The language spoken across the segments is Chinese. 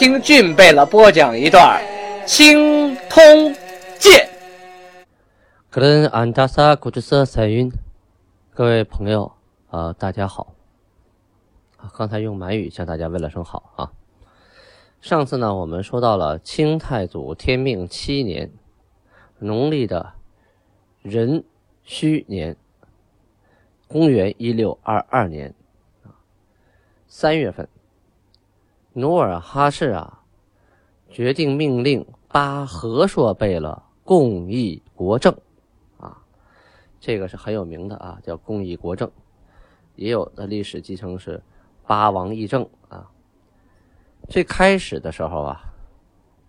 听俊贝勒播讲一段《青通剑》。各位朋友啊，大家好。刚才用满语向大家问了声好啊。上次呢，我们说到了清太祖天命七年，农历的壬戌年，公元一六二二年三月份。努尔哈赤啊，决定命令八和硕贝勒共议国政，啊，这个是很有名的啊，叫共议国政，也有的历史继承是八王议政啊。最开始的时候啊，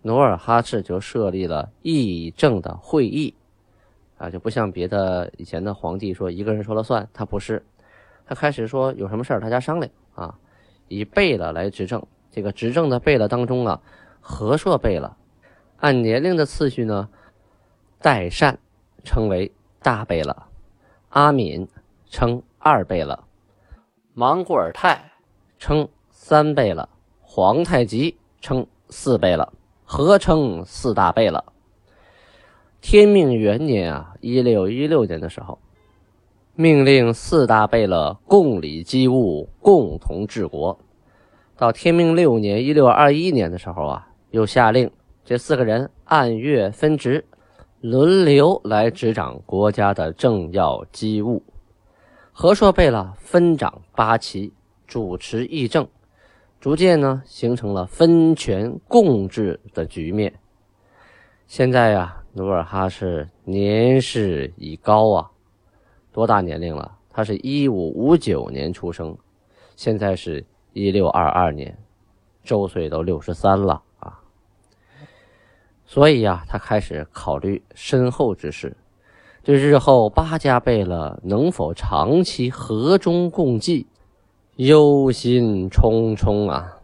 努尔哈赤就设立了议政的会议，啊，就不像别的以前的皇帝说一个人说了算，他不是，他开始说有什么事儿大家商量啊，以贝勒来执政。这个执政的贝勒当中啊，和硕贝勒按年龄的次序呢，代善称为大贝勒，阿敏称二贝勒，莽古尔泰称三贝勒，皇太极称四贝勒，合称四大贝勒。天命元年啊，一六一六年的时候，命令四大贝勒共理机务，共同治国。到天命六年（一六二一年）的时候啊，又下令这四个人按月分职，轮流来执掌国家的政要机务。和硕贝勒分掌八旗，主持议政，逐渐呢形成了分权共治的局面。现在呀，努尔哈赤年事已高啊，多大年龄了？他是一五五九年出生，现在是。一六二二年，周岁都六十三了啊，所以呀，他开始考虑身后之事，对日后八家贝勒能否长期和衷共济，忧心忡忡啊。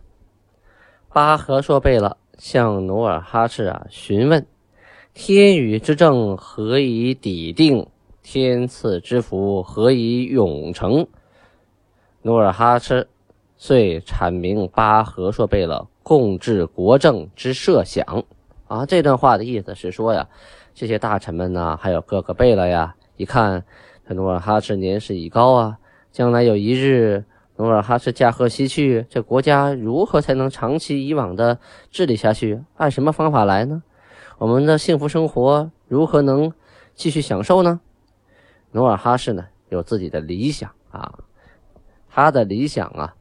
巴和硕贝勒向努尔哈赤啊询问：天宇之政何以抵定？天赐之福何以永成？努尔哈赤。遂阐明八和硕贝勒共治国政之设想，啊，这段话的意思是说呀，这些大臣们呢，还有各个贝勒呀，一看努尔哈赤年事已高啊，将来有一日努尔哈赤驾鹤西去，这国家如何才能长期以往的治理下去？按什么方法来呢？我们的幸福生活如何能继续享受呢？努尔哈赤呢，有自己的理想啊，他的理想啊。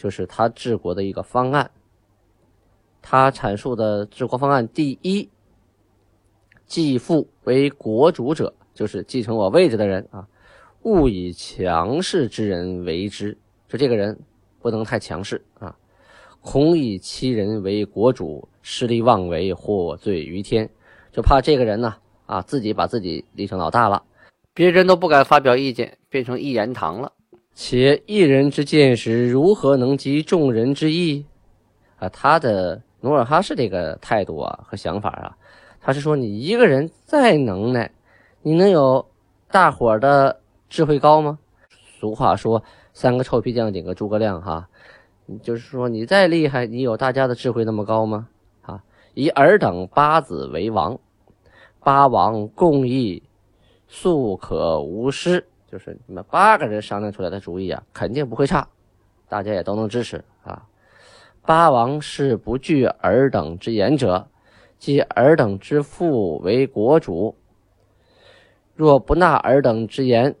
就是他治国的一个方案。他阐述的治国方案，第一，继父为国主者，就是继承我位置的人啊，勿以强势之人为之。说这个人不能太强势啊，恐以欺人为国主，势力妄为，获罪于天。就怕这个人呢啊，自己把自己立成老大了，别人都不敢发表意见，变成一言堂了。且一人之见识如何能及众人之意？啊，他的努尔哈赤这个态度啊和想法啊，他是说你一个人再能耐，你能有大伙的智慧高吗？俗话说三个臭皮匠顶个诸葛亮哈，就是说你再厉害，你有大家的智慧那么高吗？啊，以尔等八子为王，八王共议，素可无失。就是你们八个人商量出来的主意啊，肯定不会差，大家也都能支持啊。八王是不惧尔等之言者，即尔等之父为国主。若不纳尔等之言，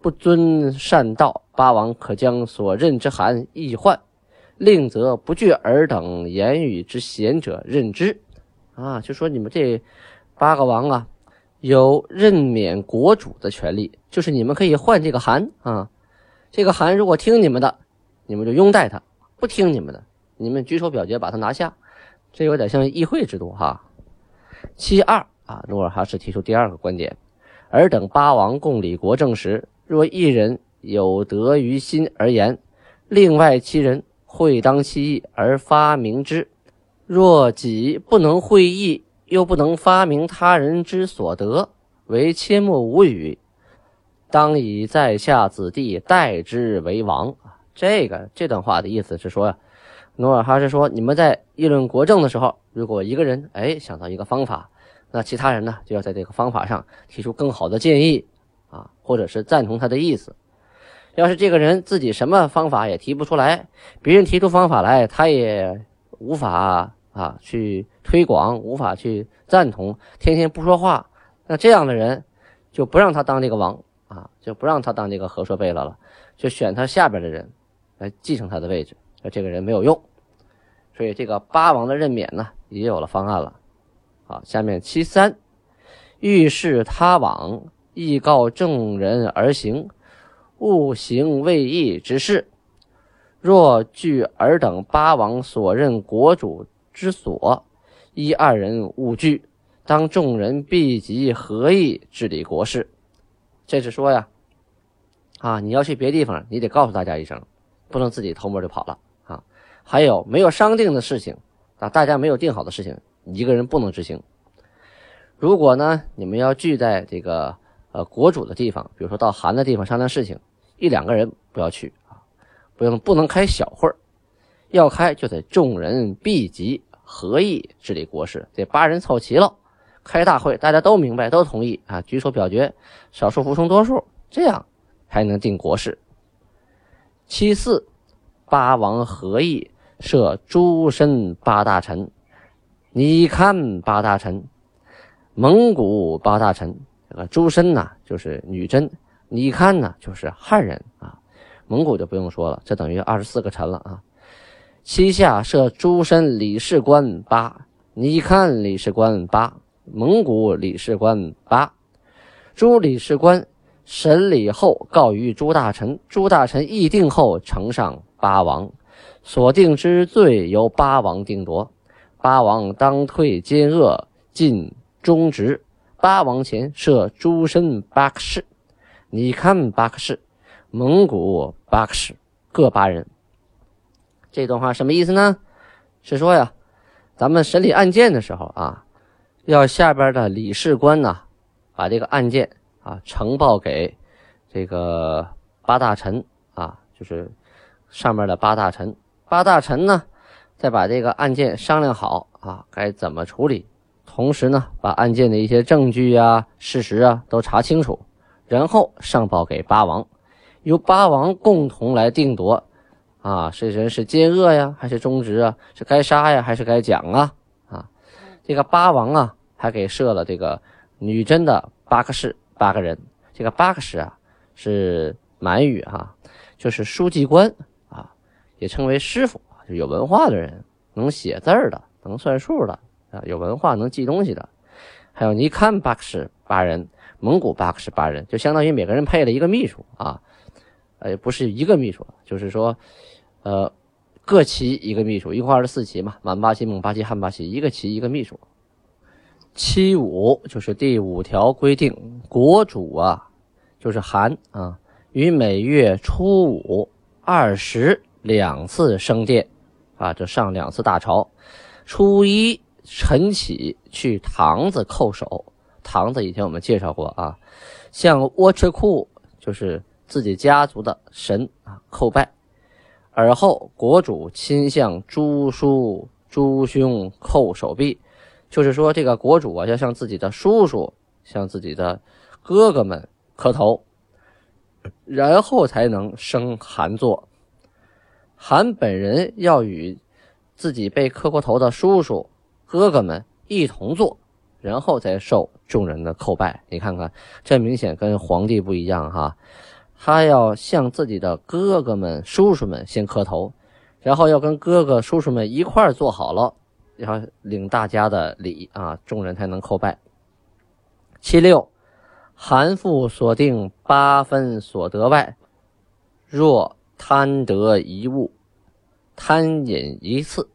不遵善道，八王可将所任之函易换，令则不惧尔等言语之贤者任之。啊，就说你们这八个王啊。有任免国主的权利，就是你们可以换这个函啊。这个函如果听你们的，你们就拥戴他；不听你们的，你们举手表决把他拿下。这有点像议会制度哈。其二啊，努尔哈赤提出第二个观点：尔等八王共理国政时，若一人有得于心而言，另外七人会当其意而发明之；若己不能会意，又不能发明他人之所得，为切莫无语。当以在下子弟代之为王。这个这段话的意思是说。努尔哈赤说：“你们在议论国政的时候，如果一个人哎想到一个方法，那其他人呢就要在这个方法上提出更好的建议啊，或者是赞同他的意思。要是这个人自己什么方法也提不出来，别人提出方法来，他也无法啊去推广，无法去赞同，天天不说话，那这样的人就不让他当这个王啊，就不让他当这个和硕贝勒了，就选他下边的人来继承他的位置。”那这个人没有用，所以这个八王的任免呢也有了方案了。好，下面七三，欲事他往，亦告众人而行，勿行未议之事。若据尔等八王所任国主之所，一二人勿惧，当众人必集合议治理国事。这是说呀，啊，你要去别地方，你得告诉大家一声，不能自己偷摸就跑了啊。还有没有商定的事情啊？大家没有定好的事情，一个人不能执行。如果呢，你们要聚在这个呃国主的地方，比如说到韩的地方商量事情，一两个人不要去啊，不用不能开小会儿，要开就得众人毕集合议治理国事，得八人凑齐了，开大会，大家都明白都同意啊，举手表决，少数服从多数，这样才能定国事。其四，八王合议。设诸身八大臣，你看八大臣，蒙古八大臣。这个诸身呐，就是女真；你看呢，就是汉人啊。蒙古就不用说了，这等于二十四个臣了啊。七下设诸身理事官八，你看理事官八，蒙古理事官八。诸理事官审理后告于诸大臣，诸大臣议定后呈上八王。所定之罪由八王定夺，八王当退奸恶，尽忠直。八王前设诸身八克士，你看八克士，蒙古八克士各八人。这段话什么意思呢？是说呀，咱们审理案件的时候啊，要下边的理事官呢，把这个案件啊呈报给这个八大臣啊，就是上面的八大臣。八大臣呢，再把这个案件商量好啊，该怎么处理？同时呢，把案件的一些证据啊、事实啊都查清楚，然后上报给八王，由八王共同来定夺。啊，这人是奸恶呀，还是忠直啊？是该杀呀，还是该奖啊？这个八王啊，还给设了这个女真的八个士八个人。这个八个士啊，是满语哈，就是书记官啊。也称为师傅，就有文化的人，能写字的，能算数的啊，有文化能记东西的。还有尼堪巴克什八人，蒙古巴克士八人，就相当于每个人配了一个秘书啊，呃，不是一个秘书，就是说，呃，各旗一个秘书，一共二十四旗嘛，满八旗、蒙八旗、汉八旗，一个旗一个秘书。七五就是第五条规定，国主啊，就是韩啊，于每月初五、二十。两次升殿，啊，就上两次大朝。初一晨起去堂子叩首，堂子以前我们介绍过啊，向窝车库就是自己家族的神啊叩拜。而后国主亲向诸叔、诸兄叩首毕，就是说这个国主啊要向自己的叔叔、向自己的哥哥们磕头，然后才能升韩座。韩本人要与自己被磕过头的叔叔、哥哥们一同坐，然后再受众人的叩拜。你看看，这明显跟皇帝不一样哈。他要向自己的哥哥们、叔叔们先磕头，然后要跟哥哥、叔叔们一块儿坐好了，然后领大家的礼啊，众人才能叩拜。七六，韩父所定八分所得外，若贪得一物，贪饮一次，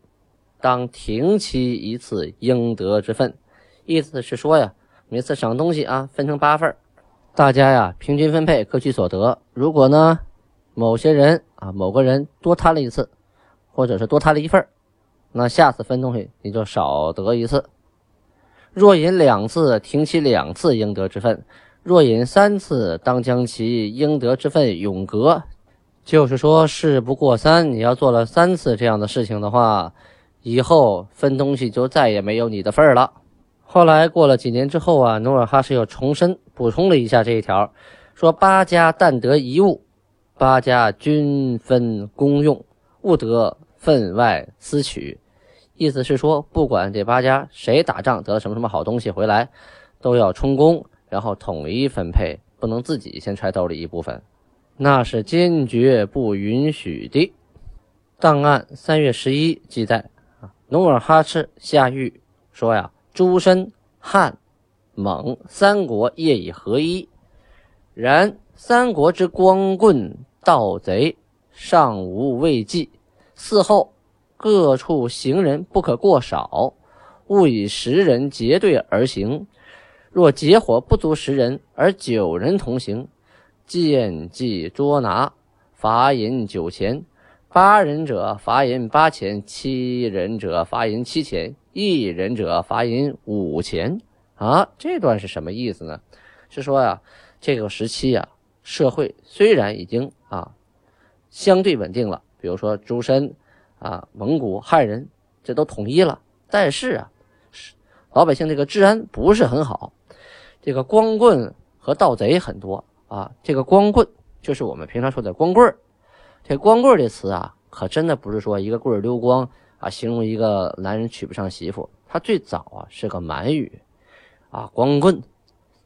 当停其一次应得之分。意思是说呀，每次赏东西啊，分成八份大家呀平均分配，各取所得。如果呢，某些人啊，某个人多贪了一次，或者是多贪了一份那下次分东西你就少得一次。若饮两次，停其两次应得之分；若饮三次，当将其应得之分永隔。就是说，事不过三，你要做了三次这样的事情的话，以后分东西就再也没有你的份儿了。后来过了几年之后啊，努尔哈赤又重申补充了一下这一条，说八家但得一物，八家均分公用，勿得分外私取。意思是说，不管这八家谁打仗得什么什么好东西回来，都要充公，然后统一分配，不能自己先揣兜里一部分。那是坚决不允许的。档案三月十一记载啊，努尔哈赤下谕说呀：“诸身汉、蒙三国业已合一，然三国之光棍盗贼尚无未济，嗣后各处行人不可过少，勿以十人结队而行。若结伙不足十人而九人同行。”见计捉拿，罚银九钱；八人者罚银八钱，七人者罚银七钱，一人者罚银五钱。啊，这段是什么意思呢？是说呀，这个时期呀，社会虽然已经啊相对稳定了，比如说诸身啊、蒙古汉人这都统一了，但是啊，老百姓这个治安不是很好，这个光棍和盗贼很多。啊，这个光棍就是我们平常说的光棍。这光棍这词啊，可真的不是说一个棍儿溜光啊，形容一个男人娶不上媳妇。他最早啊是个满语，啊，光棍，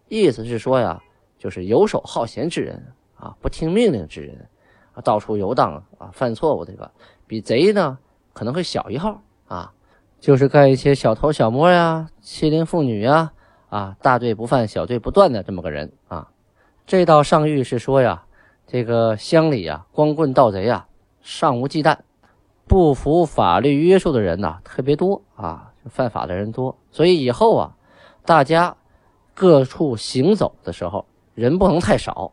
意思是说呀，就是游手好闲之人啊，不听命令之人，到处游荡啊，犯错误这个，比贼呢可能会小一号啊，就是干一些小偷小摸呀，欺凌妇女呀，啊，大罪不犯，小罪不断的这么个人啊。这道上谕是说呀，这个乡里呀，光棍盗贼啊，尚无忌惮，不服法律约束的人呐，特别多啊，犯法的人多，所以以后啊，大家各处行走的时候，人不能太少，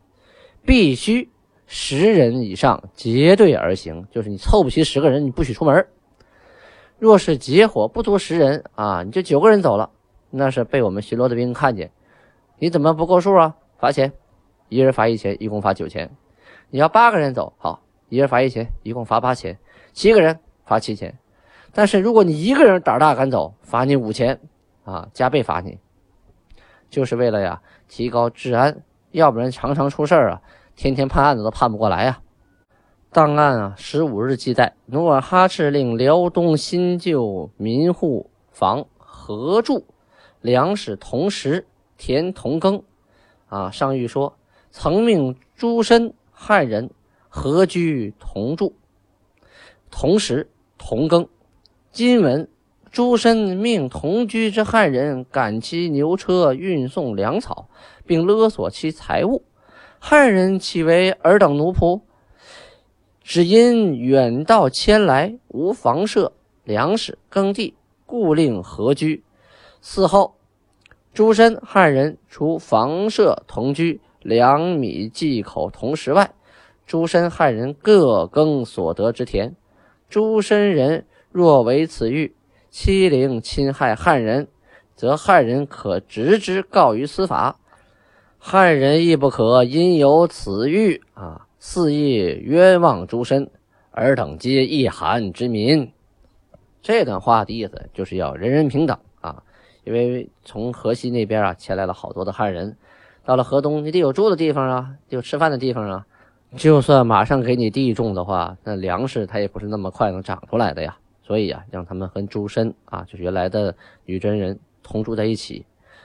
必须十人以上结队而行，就是你凑不齐十个人，你不许出门。若是结伙不足十人啊，你就九个人走了，那是被我们巡逻的兵看见，你怎么不够数啊？罚钱。一人罚一钱，一共罚九钱。你要八个人走，好，一人罚一钱，一共罚八钱。七个人罚七钱。但是如果你一个人胆大敢走，罚你五钱，啊，加倍罚你，就是为了呀提高治安，要不然常常出事啊，天天判案子都判不过来呀。档案啊，十五日记载，努尔哈赤令辽东新旧民户房合住，粮食同食，田同耕。啊，上谕说。曾命诸身汉人合居同住，同时同耕。今闻诸身命同居之汉人赶其牛车运送粮草，并勒索其财物。汉人岂为尔等奴仆？只因远道迁来，无房舍、粮食、耕地，故令合居。嗣后，诸身汉人除房舍同居。粮米忌口同食外，诸身汉人各耕所得之田。诸身人若为此欲欺凌侵害汉人，则汉人可直之告于司法。汉人亦不可因有此欲啊，肆意冤枉诸身，尔等皆一韩之民。这段话的意思就是要人人平等啊，因为从河西那边啊迁来了好多的汉人。到了河东，你得有住的地方啊，得有吃饭的地方啊。就算马上给你地种的话，那粮食它也不是那么快能长出来的呀。所以啊，让他们跟诸身啊，就是原来的女真人同住在一起。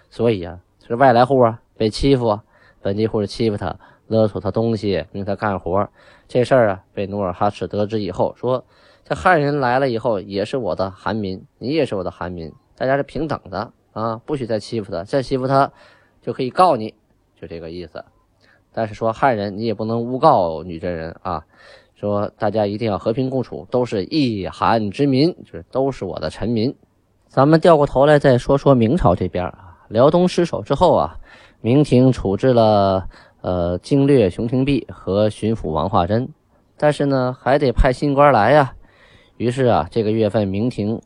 所以啊，这外来户啊被欺负啊，本地户是欺负他，勒索他东西，令他干活。这事儿啊，被努尔哈赤得知以后，说这汉人来了以后也是我的韩民，你也是我的韩民，大家是平等的啊，不许再欺负他，再欺负他就可以告你。就这个意思，但是说汉人你也不能诬告女真人啊，说大家一定要和平共处，都是一韩之民，就是都是我的臣民。咱们掉过头来再说说明朝这边啊，辽东失守之后啊，明廷处置了呃经略熊廷弼和巡抚王化贞，但是呢还得派新官来呀。于是啊，这个月份明廷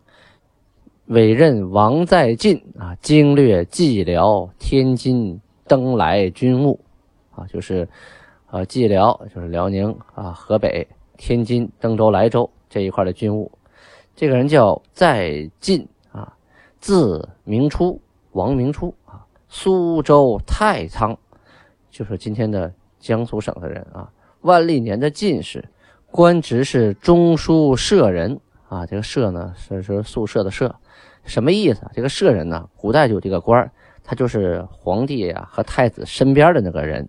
委任王在晋啊经略蓟辽、天津、登莱军务啊，就是呃蓟辽就是辽宁啊、河北、天津、登州、莱州这一块的军务。这个人叫在晋啊，字明初，王明初啊，苏州太仓，就是今天的江苏省的人啊，万历年的进士。官职是中书舍人啊，这个舍呢是是宿舍的舍，什么意思？这个舍人呢，古代就有这个官他就是皇帝啊和太子身边的那个人。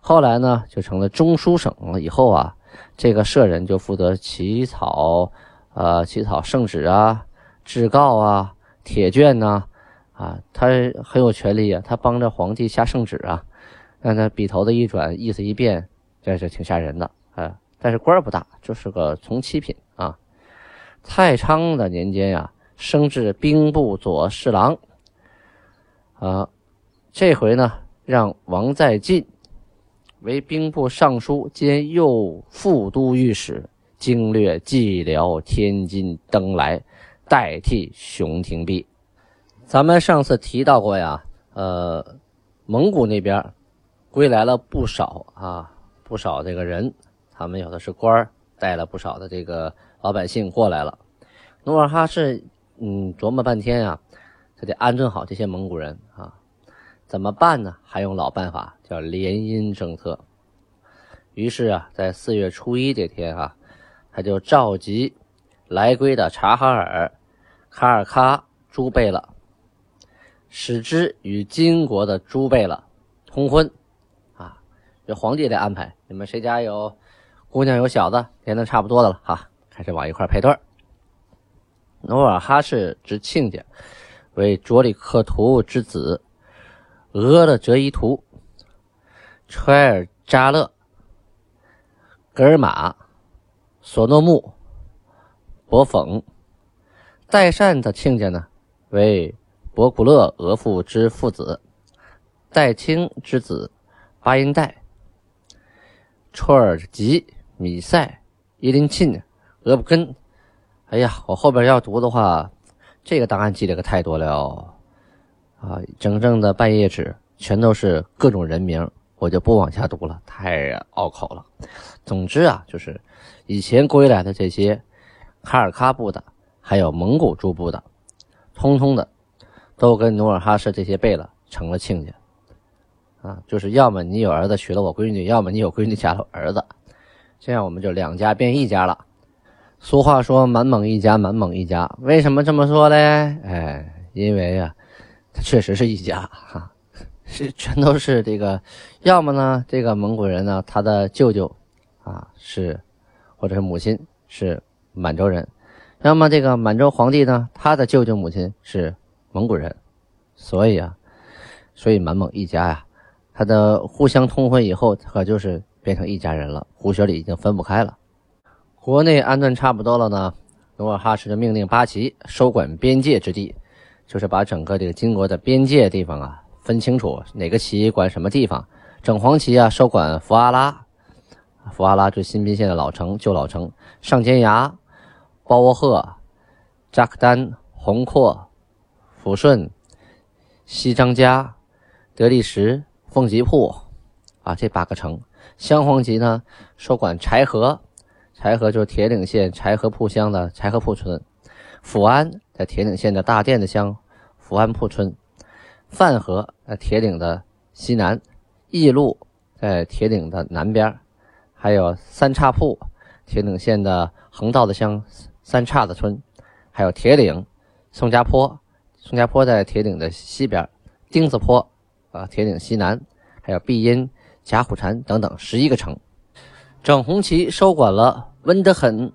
后来呢，就成了中书省了。以后啊，这个舍人就负责起草，呃，起草圣旨啊、制告啊、铁卷呐，啊，他很有权利啊，他帮着皇帝下圣旨啊，让他笔头子一转，意思一变，这是挺吓人的，啊。但是官儿不大，就是个从七品啊。太昌的年间呀，升至兵部左侍郎。啊，这回呢，让王在晋为兵部尚书兼右副都御史，经略蓟辽、天津、登莱，代替熊廷弼。咱们上次提到过呀，呃，蒙古那边归来了不少啊，不少这个人。他们有的是官儿，带了不少的这个老百姓过来了。努尔哈赤，嗯，琢磨半天呀，他得安顿好这些蒙古人啊，怎么办呢？还用老办法，叫联姻政策。于是啊，在四月初一这天啊，他就召集来归的察哈尔、卡尔喀诸贝勒，使之与金国的诸贝勒通婚。啊，这皇帝得安排，你们谁家有？姑娘有小子，年龄差不多的了哈，开始往一块配对努尔哈赤之亲家为卓里克图之子俄勒哲伊图、揣尔扎勒、格尔玛、索诺木、博讽。代善的亲家呢为博古勒额父之父子代清之子巴音代、绰尔吉。米塞、伊林沁、俄布根，哎呀，我后边要读的话，这个档案记得可太多了啊！整整的半页纸，全都是各种人名，我就不往下读了，太拗口了。总之啊，就是以前归来的这些卡尔喀部的，还有蒙古诸部的，通通的都跟努尔哈赤这些贝勒成了亲家啊！就是要么你有儿子娶了我闺女，要么你有闺女嫁了儿子。这样我们就两家变一家了。俗话说“满蒙一家，满蒙一家”。为什么这么说嘞？哎，因为呀，他确实是一家哈，是全都是这个。要么呢，这个蒙古人呢，他的舅舅啊是，或者是母亲是满洲人；要么这个满洲皇帝呢，他的舅舅母亲是蒙古人。所以啊，所以满蒙一家呀，他的互相通婚以后，可就是。变成一家人了，胡雪里已经分不开了。国内安顿差不多了呢，努尔哈赤就命令八旗收管边界之地，就是把整个这个金国的边界地方啊分清楚，哪个旗管什么地方。整黄旗啊收管福阿拉，福阿拉是新宾县的老城，旧老城。上尖崖、包窝赫、扎克丹、红阔、抚顺、西张家、德力什、凤吉铺啊，这八个城。镶黄旗呢，收管柴河，柴河就是铁岭县柴河铺乡的柴河铺村；抚安在铁岭县的大甸子乡福安铺村；范河在铁岭的西南；义路在铁岭的南边；还有三岔铺，铁岭县的横道子乡三岔子村；还有铁岭宋家坡，宋家坡在铁岭的西边；丁子坡啊，铁岭西南；还有碧阴。甲虎禅等等十一个城，整红旗收管了温德很，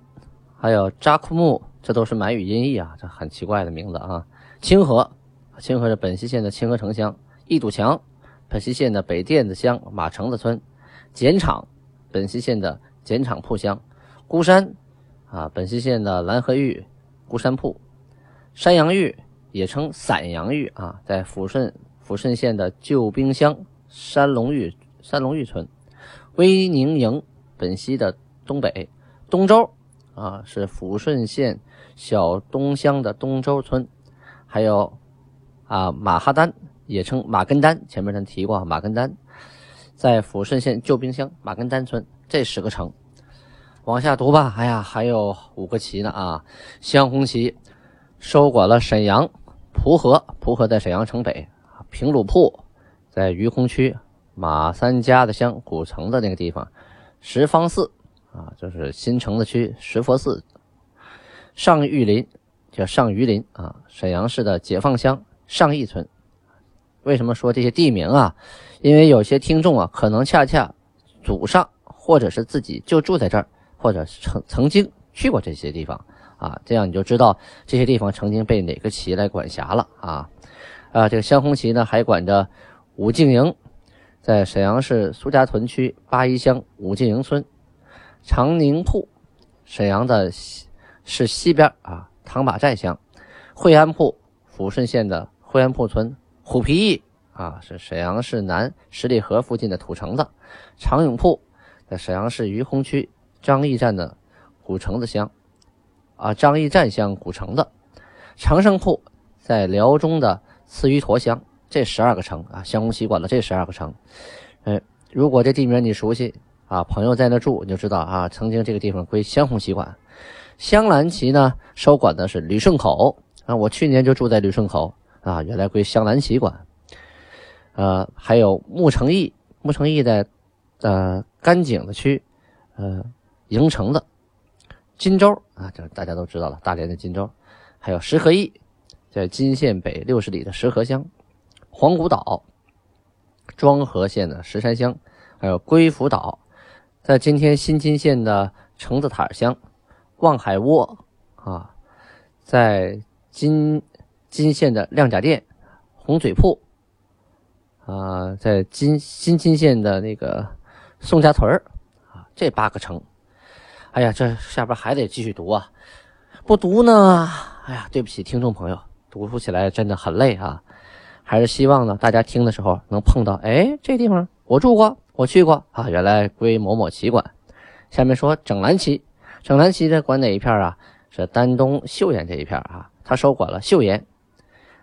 还有扎库木，这都是满语音译啊，这很奇怪的名字啊。清河，清河是本溪县的清河城乡；一堵墙，本溪县的北甸子乡马城子村；碱厂，本溪县的碱厂铺乡；孤山啊，本溪县的蓝河峪孤山铺，山阳峪也称散阳峪啊，在抚顺抚顺县的旧兵乡山龙峪山龙峪村，威宁营本溪的东北，东周啊是抚顺县小东乡的东周村，还有啊马哈丹也称马根丹，前面咱提过马根丹，在抚顺县旧兵乡马根丹村，这十个城。往下读吧，哎呀，还有五个旗呢啊！镶红旗收管了沈阳蒲河，蒲河在沈阳城北，平鲁铺在于洪区马三家的乡古城的那个地方，十方寺啊，就是新城的区石佛寺，上玉林叫上榆林啊，沈阳市的解放乡上义村。为什么说这些地名啊？因为有些听众啊，可能恰恰祖上或者是自己就住在这儿。或者曾曾经去过这些地方啊，这样你就知道这些地方曾经被哪个旗来管辖了啊啊！这个镶红旗呢，还管着武敬营，在沈阳市苏家屯区八一乡武进营村，长宁铺，沈阳的是西边啊，唐马寨乡，惠安铺，抚顺县的惠安铺村，虎皮驿啊，是沈阳市南十里河附近的土城子，长永铺，在沈阳市于洪区。张义站的古城子乡，啊，张义站乡古城子长胜铺，在辽中的次于坨乡，这十二个城啊，相公旗管了这十二个城。哎，如果这地名你熟悉啊，朋友在那住，你就知道啊，曾经这个地方归湘红旗管。香兰旗呢，收管的是旅顺口。啊，我去年就住在旅顺口啊，原来归香兰旗管。呃，还有木城驿，木城驿在呃甘井的区，呃。营城的。金州啊，这大家都知道了，大连的金州，还有石河驿，在金县北六十里的石河乡，黄古岛，庄河县的石山乡，还有龟福岛，在今天新津县的橙子塔乡，望海窝啊，在金金县的亮甲店，红嘴铺啊，在金新津县的那个宋家屯啊，这八个城。哎呀，这下边还得继续读啊！不读呢，哎呀，对不起听众朋友，读书起来真的很累啊。还是希望呢，大家听的时候能碰到，哎，这地方我住过，我去过啊，原来归某某旗管。下面说整蓝旗，整蓝旗的管哪一片啊？是丹东岫岩这一片啊，他收管了岫岩，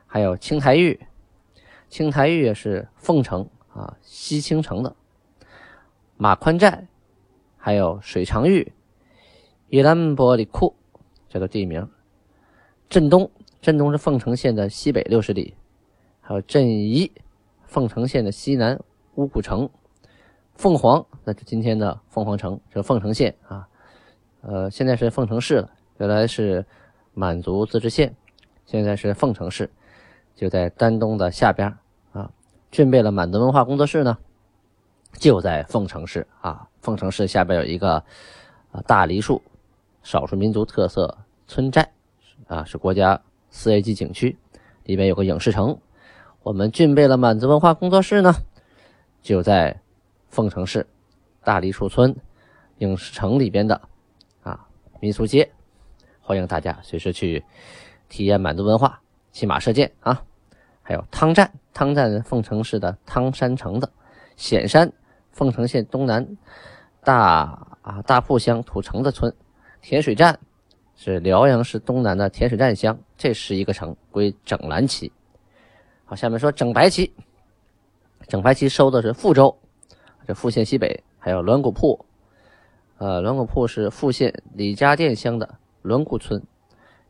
还有青台峪，青台峪是凤城啊，西青城的。马宽寨，还有水长峪。伊兰波里库这个地名，镇东，镇东是凤城县的西北六十里，还有镇宜，凤城县的西南乌古城，凤凰，那就今天的凤凰城，是凤城县啊，呃，现在是凤城市了，原来是满族自治县，现在是凤城市，就在丹东的下边啊。俊贝了满族文化工作室呢，就在凤城市啊，凤城市下边有一个啊大梨树。少数民族特色村寨，啊，是国家四 A 级景区，里面有个影视城。我们俊贝了满族文化工作室呢，就在凤城市大梨树村影视城里边的民俗街，欢迎大家随时去体验满族文化，骑马射箭啊。还有汤站，汤站凤城市的汤山城的显山，凤城县东南大啊大铺乡土城子村。甜水站是辽阳市东南的甜水站乡，这是一个城，归整蓝旗。好，下面说整白旗。整白旗收的是富州，这富县西北还有栾谷铺。呃，栾谷铺是富县李家店乡的栾谷村。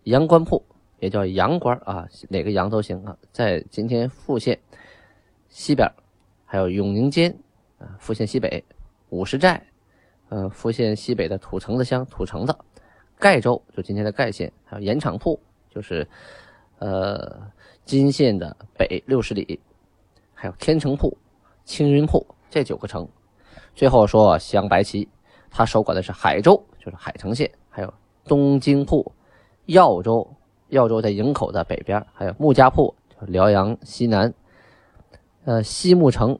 阳关铺也叫阳关啊，哪个阳都行啊，在今天富县西边。还有永宁街啊，富县西北五十寨。呃，富县西北的土城子乡，土城子盖州，就今天的盖县，还有盐场铺，就是呃金县的北六十里，还有天成铺、青云铺这九个城。最后说镶白旗，他守管的是海州，就是海城县，还有东京铺、耀州，耀州在营口的北边，还有穆家铺，辽阳西南，呃西木城，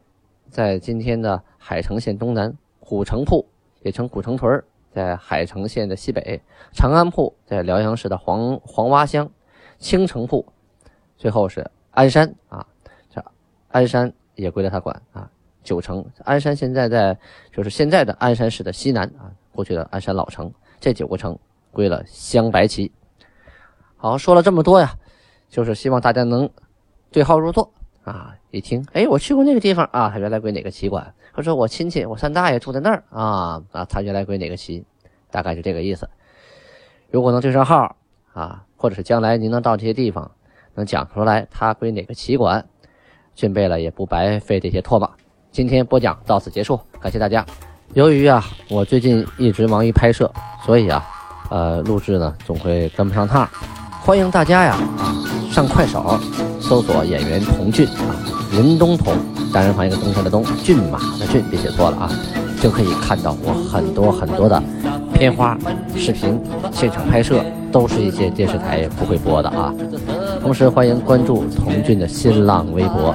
在今天的海城县东南，古城铺。也称古城屯在海城县的西北；长安铺在辽阳市的黄黄洼乡；青城铺，最后是鞍山啊，这鞍山也归了他管啊。九城，鞍山现在在就是现在的鞍山市的西南啊，过去的鞍山老城，这九个城归了镶白旗。好，说了这么多呀，就是希望大家能对号入座啊。一听，哎，我去过那个地方啊，他原来归哪个旗管？或者我亲戚，我三大爷住在那儿啊啊，他原来归哪个旗？大概就这个意思。如果能对上号啊，或者是将来您能到这些地方，能讲出来他归哪个旗管，俊贝了也不白费这些唾沫。今天播讲到此结束，感谢大家。由于啊，我最近一直忙于拍摄，所以啊，呃，录制呢总会跟不上趟。欢迎大家呀，上快手搜索演员童俊啊，林东童，单人旁一个东山的东，骏马的骏，别写错了啊，就可以看到我很多很多的片花、视频、现场拍摄，都是一些电视台不会播的啊。同时欢迎关注童俊的新浪微博。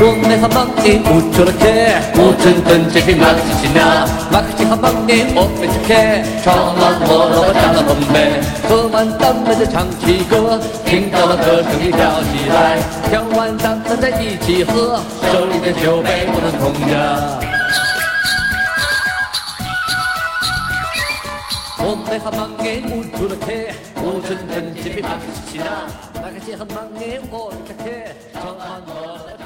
不出了客，我真等这匹马克西纳，马克西好忙的我没去看，唱完我老婆唱了红梅，喝完咱们再唱起歌，听到了歌声你跳起来，跳完咱们再一起喝，手里的酒杯不能空着。我们好忙的不出了客，我真等这匹马克西纳，马克西好忙的我没去看，唱完我。